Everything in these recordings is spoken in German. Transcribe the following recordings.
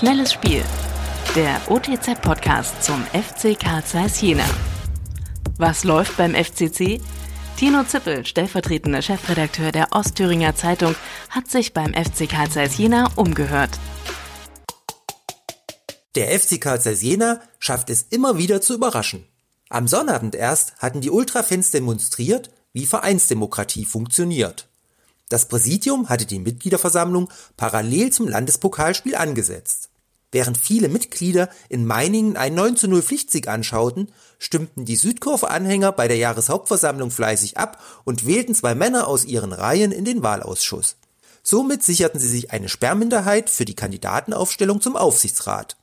Schnelles Spiel. Der OTZ-Podcast zum FC Karl Zeiss Jena. Was läuft beim FCC? Tino Zippel, stellvertretender Chefredakteur der Ostthüringer Zeitung, hat sich beim FC Karl Zeiss Jena umgehört. Der FC Karl Zeiss Jena schafft es immer wieder zu überraschen. Am Sonnabend erst hatten die Ultrafans demonstriert, wie Vereinsdemokratie funktioniert. Das Präsidium hatte die Mitgliederversammlung parallel zum Landespokalspiel angesetzt. Während viele Mitglieder in Meiningen einen 9 zu 0 Pflichtsieg anschauten, stimmten die Südkurve-Anhänger bei der Jahreshauptversammlung fleißig ab und wählten zwei Männer aus ihren Reihen in den Wahlausschuss. Somit sicherten sie sich eine Sperrminderheit für die Kandidatenaufstellung zum Aufsichtsrat.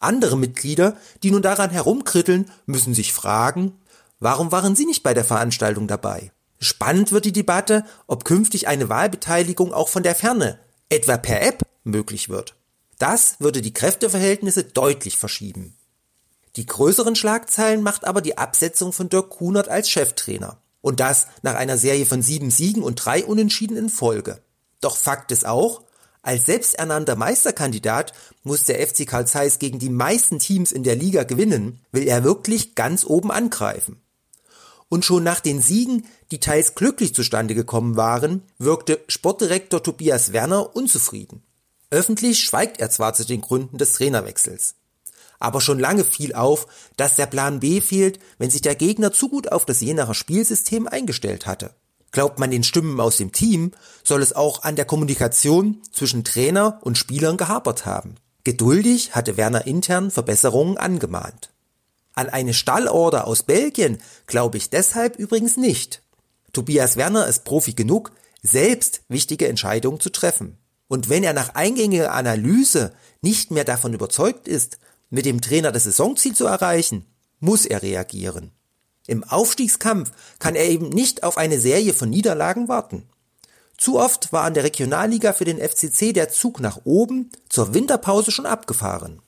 Andere Mitglieder, die nun daran herumkritteln, müssen sich fragen, warum waren sie nicht bei der Veranstaltung dabei? Spannend wird die Debatte, ob künftig eine Wahlbeteiligung auch von der Ferne, etwa per App, möglich wird. Das würde die Kräfteverhältnisse deutlich verschieben. Die größeren Schlagzeilen macht aber die Absetzung von Dirk Kunert als Cheftrainer. Und das nach einer Serie von sieben Siegen und drei Unentschieden in Folge. Doch Fakt ist auch, als selbsternannter Meisterkandidat muss der FC Karl Zeiss gegen die meisten Teams in der Liga gewinnen, will er wirklich ganz oben angreifen. Und schon nach den Siegen, die teils glücklich zustande gekommen waren, wirkte Sportdirektor Tobias Werner unzufrieden. Öffentlich schweigt er zwar zu den Gründen des Trainerwechsels. Aber schon lange fiel auf, dass der Plan B fehlt, wenn sich der Gegner zu gut auf das Jenacher Spielsystem eingestellt hatte. Glaubt man den Stimmen aus dem Team, soll es auch an der Kommunikation zwischen Trainer und Spielern gehapert haben. Geduldig hatte Werner intern Verbesserungen angemahnt. An eine Stallorder aus Belgien glaube ich deshalb übrigens nicht. Tobias Werner ist Profi genug, selbst wichtige Entscheidungen zu treffen. Und wenn er nach eingängiger Analyse nicht mehr davon überzeugt ist, mit dem Trainer das Saisonziel zu erreichen, muss er reagieren. Im Aufstiegskampf kann er eben nicht auf eine Serie von Niederlagen warten. Zu oft war an der Regionalliga für den FCC der Zug nach oben zur Winterpause schon abgefahren.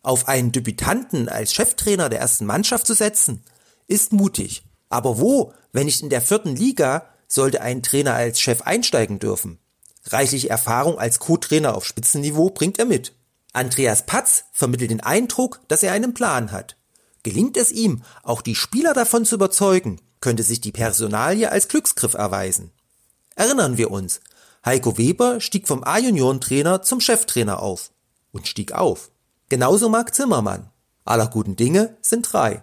Auf einen Debütanten als Cheftrainer der ersten Mannschaft zu setzen, ist mutig. Aber wo, wenn nicht in der vierten Liga, sollte ein Trainer als Chef einsteigen dürfen? Reichliche Erfahrung als Co-Trainer auf Spitzenniveau bringt er mit. Andreas Patz vermittelt den Eindruck, dass er einen Plan hat. Gelingt es ihm, auch die Spieler davon zu überzeugen, könnte sich die Personalie als Glücksgriff erweisen. Erinnern wir uns, Heiko Weber stieg vom A-Junioren-Trainer zum Cheftrainer auf und stieg auf. Genauso Marc Zimmermann. Aller guten Dinge sind drei.